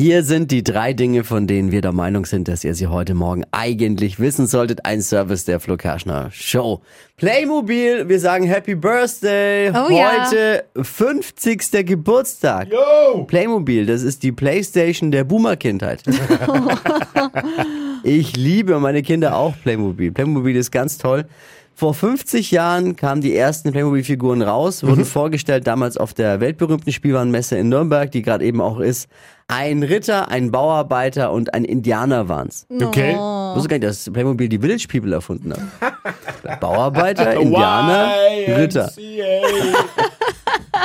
Hier sind die drei Dinge, von denen wir der Meinung sind, dass ihr sie heute Morgen eigentlich wissen solltet. Ein Service der Flo Kerschner Show. Playmobil, wir sagen Happy Birthday. Oh ja. heute 50. Geburtstag. Yo! Playmobil, das ist die Playstation der Boomer-Kindheit. ich liebe meine Kinder auch Playmobil. Playmobil ist ganz toll. Vor 50 Jahren kamen die ersten Playmobil-Figuren raus, wurden vorgestellt damals auf der weltberühmten Spielwarenmesse in Nürnberg, die gerade eben auch ist. Ein Ritter, ein Bauarbeiter und ein Indianer waren's. Okay. Ich wusste gar nicht, dass Playmobil die Village People erfunden hat. Bauarbeiter, Indianer, Ritter.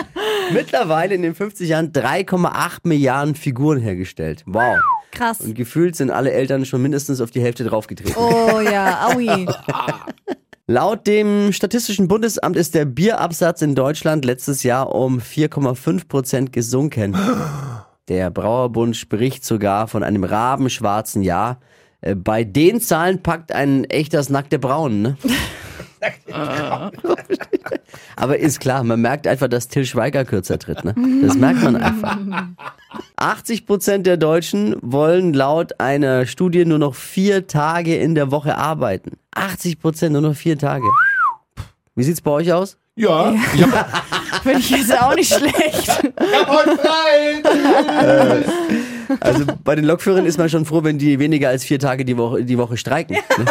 Mittlerweile in den 50 Jahren 3,8 Milliarden Figuren hergestellt. Wow. Krass. Und gefühlt sind alle Eltern schon mindestens auf die Hälfte draufgetreten. Oh ja, aui. Laut dem Statistischen Bundesamt ist der Bierabsatz in Deutschland letztes Jahr um 4,5 Prozent gesunken. Der Brauerbund spricht sogar von einem rabenschwarzen Jahr. Äh, Bei den Zahlen packt ein echtes nackte Braun, ne? Aber ist klar, man merkt einfach, dass Till Schweiger kürzer tritt, ne? Das merkt man einfach. 80 Prozent der Deutschen wollen laut einer Studie nur noch vier Tage in der Woche arbeiten. 80 Prozent, nur noch vier Tage. Wie sieht's bei euch aus? Ja. Finde ich jetzt auch nicht schlecht. Jawohl, frei! Also bei den Lokführern ist man schon froh, wenn die weniger als vier Tage die Woche, die Woche streiken. Ne?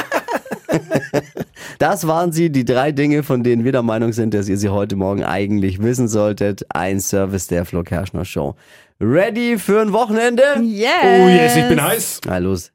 Das waren sie, die drei Dinge, von denen wir der Meinung sind, dass ihr sie heute Morgen eigentlich wissen solltet. Ein Service der Flo Kerschner Show. Ready für ein Wochenende? Yes. Oh yes, ich bin heiß. Na los,